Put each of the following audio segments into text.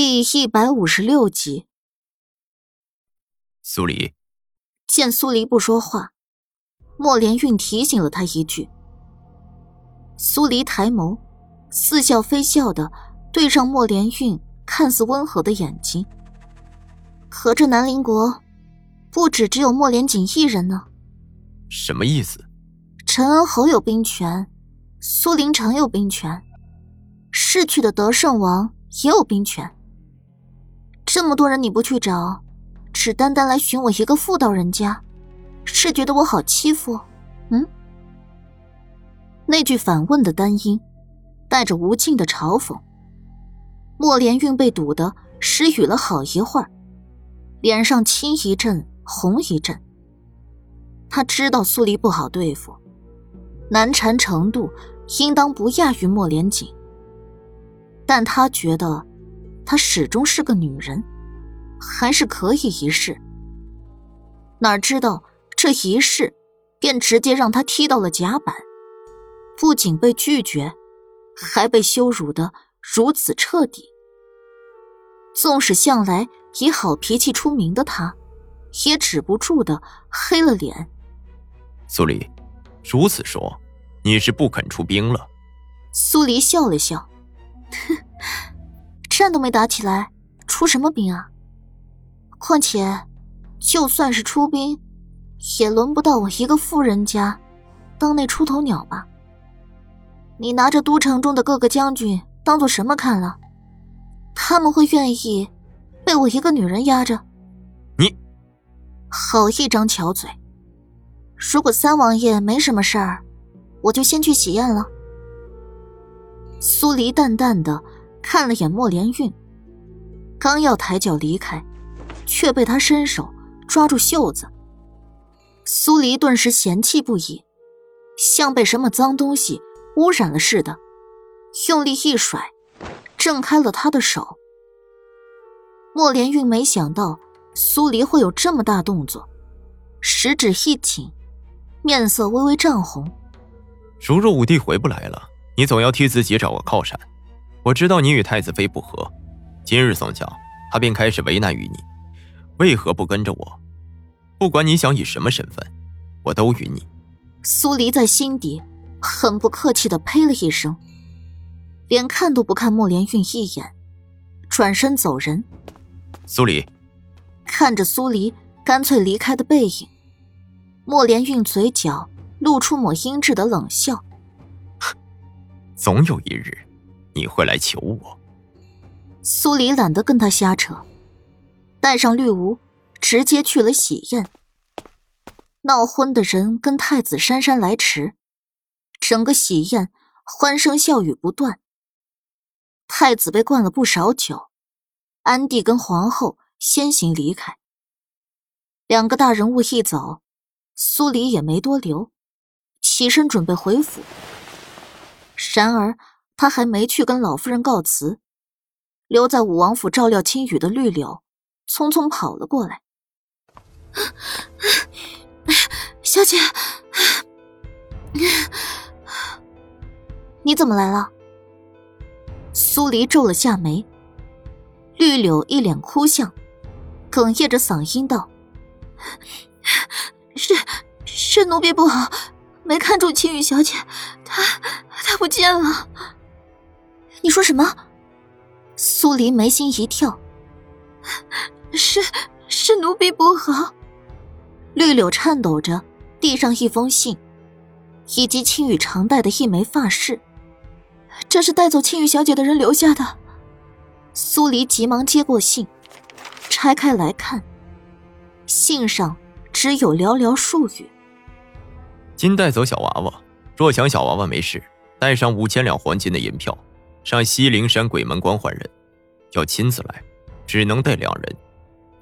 第一百五十六集，苏黎见苏黎不说话，莫连运提醒了他一句。苏黎抬眸，似笑非笑的对上莫连运看似温和的眼睛。可这南陵国，不止只有莫连锦一人呢。什么意思？陈恩侯有兵权，苏林城有兵权，逝去的德胜王也有兵权。这么多人你不去找，只单单来寻我一个妇道人家，是觉得我好欺负？嗯？那句反问的单音，带着无尽的嘲讽。莫连运被堵得失语了好一会儿，脸上青一阵红一阵。他知道苏黎不好对付，难缠程度应当不亚于莫连锦，但他觉得。她始终是个女人，还是可以一试。哪知道这一试，便直接让她踢到了甲板，不仅被拒绝，还被羞辱的如此彻底。纵使向来以好脾气出名的她，也止不住的黑了脸。苏黎，如此说，你是不肯出兵了？苏黎笑了笑，哼。战都没打起来，出什么兵啊？况且，就算是出兵，也轮不到我一个富人家当那出头鸟吧？你拿着都城中的各个将军当做什么看了？他们会愿意被我一个女人压着？你，好一张巧嘴！如果三王爷没什么事儿，我就先去喜宴了。苏黎淡淡的。看了眼莫连运，刚要抬脚离开，却被他伸手抓住袖子。苏黎顿时嫌弃不已，像被什么脏东西污染了似的，用力一甩，挣开了他的手。莫连运没想到苏黎会有这么大动作，食指一紧，面色微微涨红。如若武帝回不来了，你总要替自己找个靠山。我知道你与太子妃不和，今日送教，他便开始为难于你。为何不跟着我？不管你想以什么身份，我都与你。苏黎在心底很不客气的呸了一声，连看都不看莫连运一眼，转身走人。苏黎看着苏黎干脆离开的背影，莫连运嘴角露出抹阴鸷的冷笑。总有一日。你会来求我？苏黎懒得跟他瞎扯，带上绿芜，直接去了喜宴。闹婚的人跟太子姗姗来迟，整个喜宴欢声笑语不断。太子被灌了不少酒，安帝跟皇后先行离开。两个大人物一走，苏黎也没多留，起身准备回府。然而。他还没去跟老夫人告辞，留在武王府照料青羽的绿柳，匆匆跑了过来。小姐，你怎么来了？苏黎皱了下眉，绿柳一脸哭相，哽咽着嗓音道：“是是奴婢不好，没看住青羽小姐，她她不见了。”你说什么？苏黎眉心一跳，是是奴婢不好。绿柳颤抖着递上一封信，以及青羽常戴的一枚发饰，这是带走青羽小姐的人留下的。苏黎急忙接过信，拆开来看，信上只有寥寥数语：“今带走小娃娃，若想小娃娃没事，带上五千两黄金的银票。”上西陵山鬼门关换人，要亲自来，只能带两人，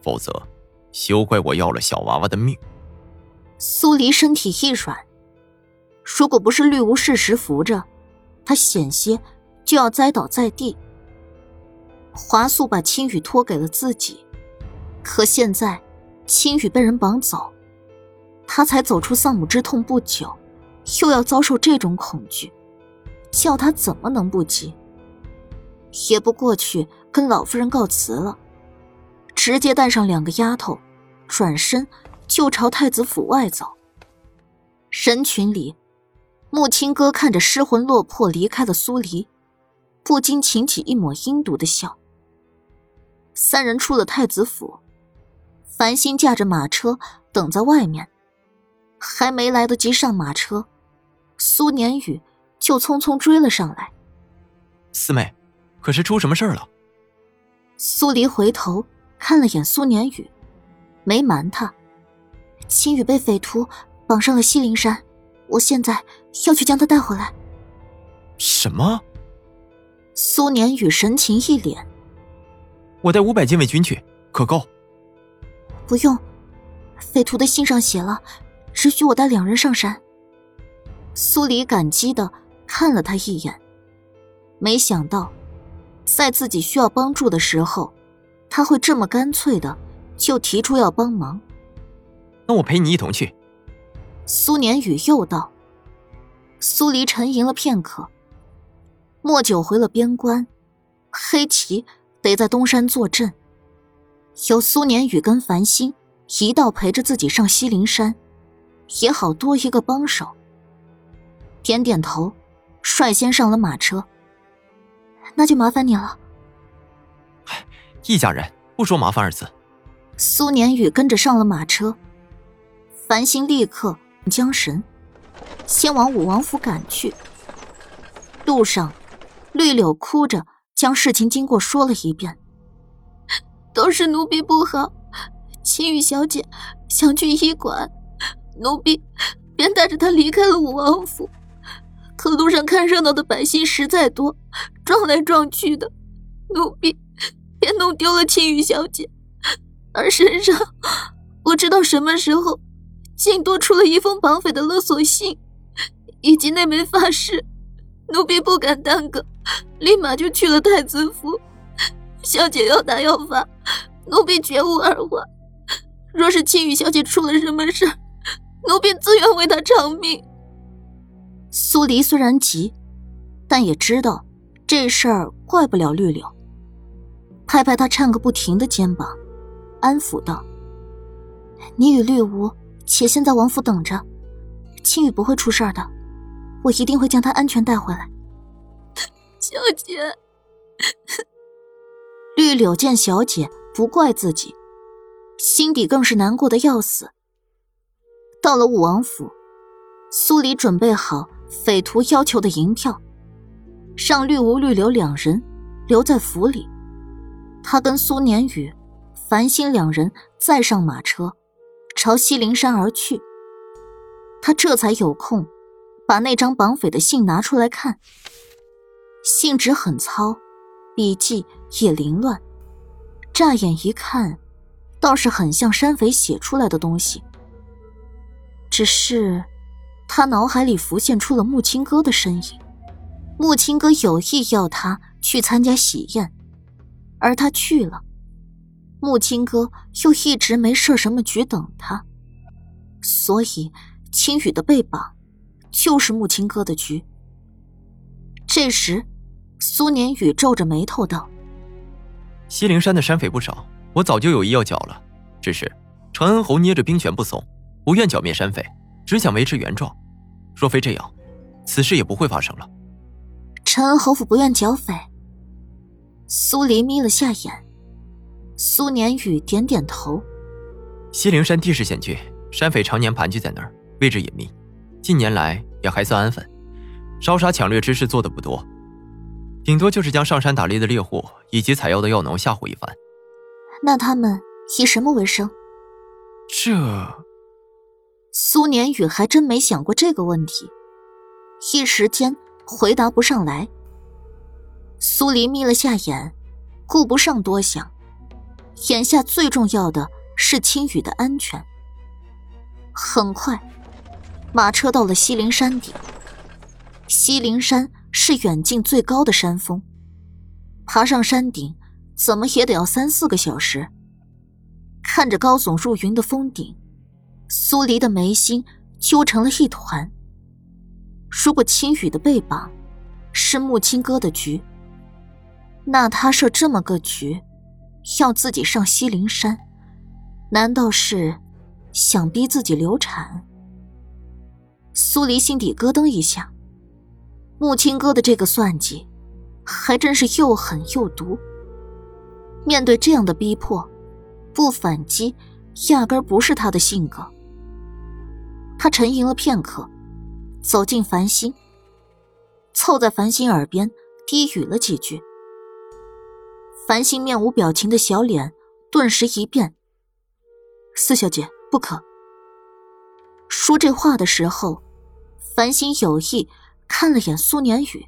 否则，休怪我要了小娃娃的命。苏黎身体一软，如果不是绿芜适时扶着，他险些就要栽倒在地。华素把青羽托给了自己，可现在青羽被人绑走，他才走出丧母之痛不久，又要遭受这种恐惧，叫他怎么能不急？也不过去跟老夫人告辞了，直接带上两个丫头，转身就朝太子府外走。人群里，木青哥看着失魂落魄离开的苏黎，不禁噙起一抹阴毒的笑。三人出了太子府，繁星驾着马车等在外面，还没来得及上马车，苏年宇就匆匆追了上来。四妹。可是出什么事儿了？苏黎回头看了眼苏年宇，没瞒他，秦宇被匪徒绑上了西陵山，我现在要去将他带回来。什么？苏年宇神情一脸。我带五百禁卫军去，可够？不用，匪徒的信上写了，只许我带两人上山。苏黎感激的看了他一眼，没想到。在自己需要帮助的时候，他会这么干脆的就提出要帮忙。那我陪你一同去。苏年宇又道。苏黎沉吟了片刻。莫九回了边关，黑旗得在东山坐镇。有苏年宇跟繁星一道陪着自己上西陵山，也好多一个帮手。点点头，率先上了马车。那就麻烦你了。一家人不说麻烦二字。苏年宇跟着上了马车，繁星立刻将神，先往武王府赶去。路上，绿柳哭着将事情经过说了一遍。都是奴婢不好，秦羽小姐想去医馆，奴婢便带着她离开了武王府。可路上看热闹的百姓实在多，撞来撞去的，奴婢便弄丢了青羽小姐。而身上不知道什么时候，竟多出了一封绑匪的勒索信，以及那枚发饰。奴婢不敢耽搁，立马就去了太子府。小姐要打要罚，奴婢绝无二话。若是青羽小姐出了什么事奴婢自愿为她偿命。苏黎虽然急，但也知道这事儿怪不了绿柳，拍拍他颤个不停的肩膀，安抚道：“你与绿芜且先在王府等着，青羽不会出事的，我一定会将他安全带回来。”小姐，绿柳见小姐不怪自己，心底更是难过的要死。到了武王府，苏黎准备好。匪徒要求的银票，让绿芜、绿柳两人留在府里。他跟苏年宇、繁星两人再上马车，朝西陵山而去。他这才有空，把那张绑匪的信拿出来看。信纸很糙，笔迹也凌乱，乍眼一看，倒是很像山匪写出来的东西。只是。他脑海里浮现出了木青哥的身影，木青哥有意要他去参加喜宴，而他去了，木青哥又一直没设什么局等他，所以青羽的被绑就是木青哥的局。这时，苏年宇皱着眉头道：“西陵山的山匪不少，我早就有意要剿了，只是陈恩侯捏着兵权不松，不愿剿灭山匪。”只想维持原状，若非这样，此事也不会发生了。陈恩侯府不愿剿匪。苏黎眯了下眼，苏年宇点点头。西陵山地势险峻，山匪常年盘踞在那儿，位置隐秘，近年来也还算安分，烧杀抢掠之事做的不多，顶多就是将上山打猎的猎户以及采药的药农吓唬一番。那他们以什么为生？这。苏年宇还真没想过这个问题，一时间回答不上来。苏黎眯了下眼，顾不上多想，眼下最重要的是青羽的安全。很快，马车到了西陵山顶。西陵山是远近最高的山峰，爬上山顶怎么也得要三四个小时。看着高耸入云的峰顶。苏黎的眉心揪成了一团。如果青羽的被绑是木青哥的局，那他设这么个局，要自己上西陵山，难道是想逼自己流产？苏黎心底咯噔一下，木青哥的这个算计，还真是又狠又毒。面对这样的逼迫，不反击，压根不是他的性格。他沉吟了片刻，走进繁星，凑在繁星耳边低语了几句。繁星面无表情的小脸顿时一变。四小姐，不可。说这话的时候。繁星有意看了眼苏年宇，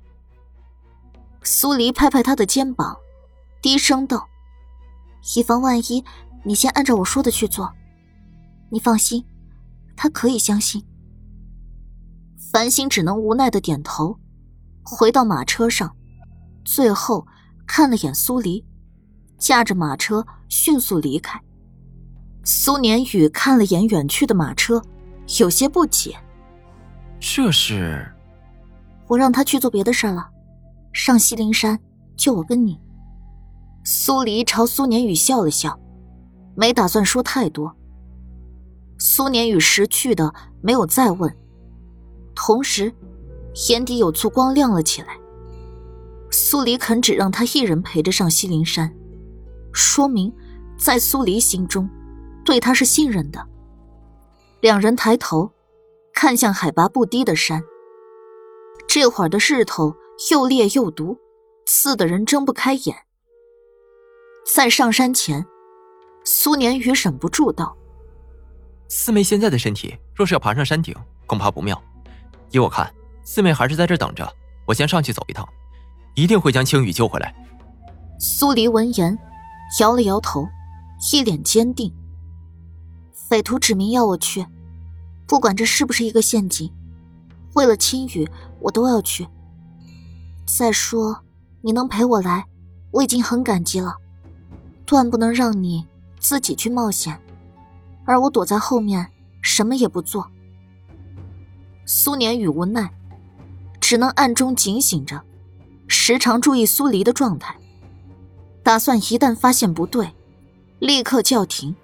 苏黎拍拍他的肩膀，低声道：“以防万一，你先按照我说的去做。你放心，他可以相信。”繁星只能无奈的点头，回到马车上，最后看了眼苏黎，驾着马车迅速离开。苏年宇看了眼远去的马车，有些不解。这是，我让他去做别的事了，上西陵山，就我跟你。苏黎朝苏年宇笑了笑，没打算说太多。苏年宇识趣的没有再问，同时眼底有簇光亮了起来。苏黎肯只让他一人陪着上西陵山，说明在苏黎心中，对他是信任的。两人抬头。看向海拔不低的山，这会儿的日头又烈又毒，刺得人睁不开眼。在上山前，苏年宇忍不住道：“四妹现在的身体，若是要爬上山顶，恐怕不妙。依我看，四妹还是在这等着，我先上去走一趟，一定会将青羽救回来。”苏黎闻言，摇了摇头，一脸坚定：“匪徒指明要我去。”不管这是不是一个陷阱，为了青羽，我都要去。再说，你能陪我来，我已经很感激了。断不能让你自己去冒险，而我躲在后面，什么也不做。苏年宇无奈，只能暗中警醒着，时常注意苏黎的状态，打算一旦发现不对，立刻叫停。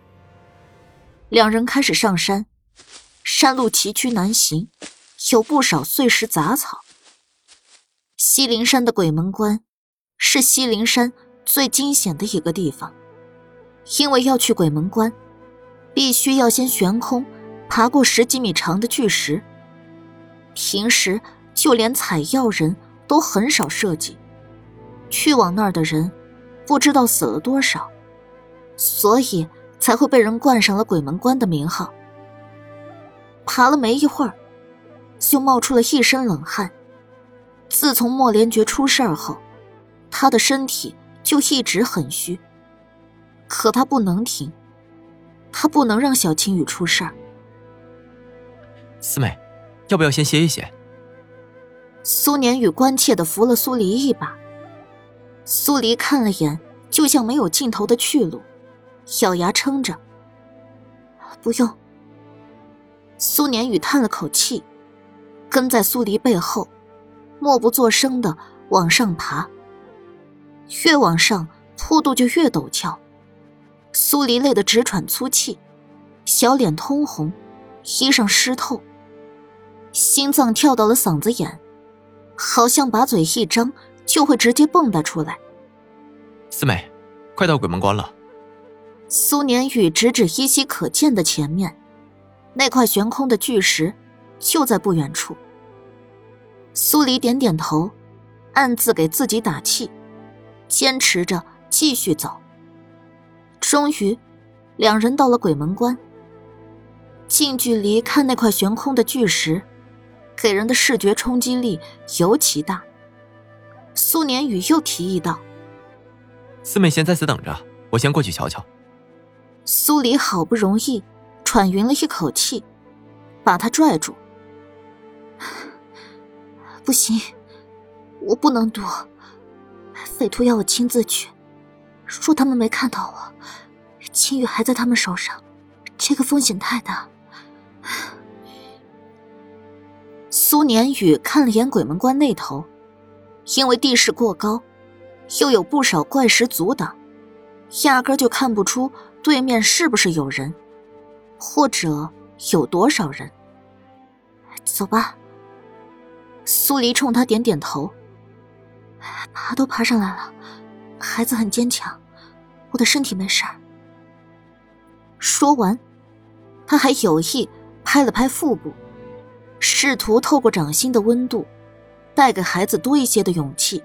两人开始上山。山路崎岖难行，有不少碎石杂草。西陵山的鬼门关是西陵山最惊险的一个地方，因为要去鬼门关，必须要先悬空爬过十几米长的巨石。平时就连采药人都很少涉及，去往那儿的人不知道死了多少，所以才会被人冠上了鬼门关的名号。爬了没一会儿，就冒出了一身冷汗。自从莫连觉出事儿后，他的身体就一直很虚。可他不能停，他不能让小青雨出事儿。四妹，要不要先歇一歇？苏年宇关切的扶了苏黎一把。苏黎看了眼，就像没有尽头的去路，咬牙撑着：“不用。”苏年宇叹了口气，跟在苏黎背后，默不作声的往上爬。越往上，坡度就越陡峭。苏黎累得直喘粗气，小脸通红，衣裳湿透，心脏跳到了嗓子眼，好像把嘴一张就会直接蹦跶出来。四妹，快到鬼门关了。苏年宇指指依稀可见的前面。那块悬空的巨石就在不远处。苏黎点点头，暗自给自己打气，坚持着继续走。终于，两人到了鬼门关。近距离看那块悬空的巨石，给人的视觉冲击力尤其大。苏年宇又提议道：“四妹先在此等着，我先过去瞧瞧。”苏黎好不容易。喘匀了一口气，把他拽住。不行，我不能躲。匪徒要我亲自去，说他们没看到我，秦宇还在他们手上，这个风险太大。苏年宇看了眼鬼门关那头，因为地势过高，又有不少怪石阻挡，压根就看不出对面是不是有人，或者有多少人。走吧。苏黎冲他点点头。爬都爬上来了，孩子很坚强，我的身体没事儿。说完，他还有意拍了拍腹部，试图透过掌心的温度，带给孩子多一些的勇气。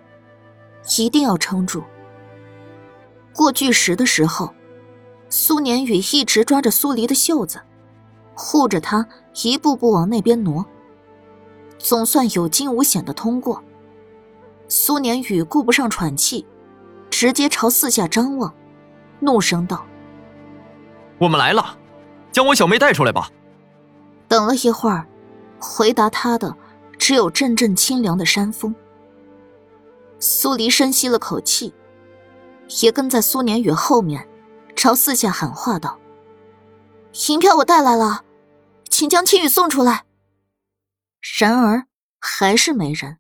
一定要撑住。过巨石的时候，苏年宇一直抓着苏黎的袖子，护着他一步步往那边挪。总算有惊无险的通过。苏年宇顾不上喘气，直接朝四下张望，怒声道：“我们来了，将我小妹带出来吧。”等了一会儿，回答他的只有阵阵清凉的山风。苏黎深吸了口气，也跟在苏年宇后面，朝四下喊话道：“银票我带来了，请将青雨送出来。”然而还是没人。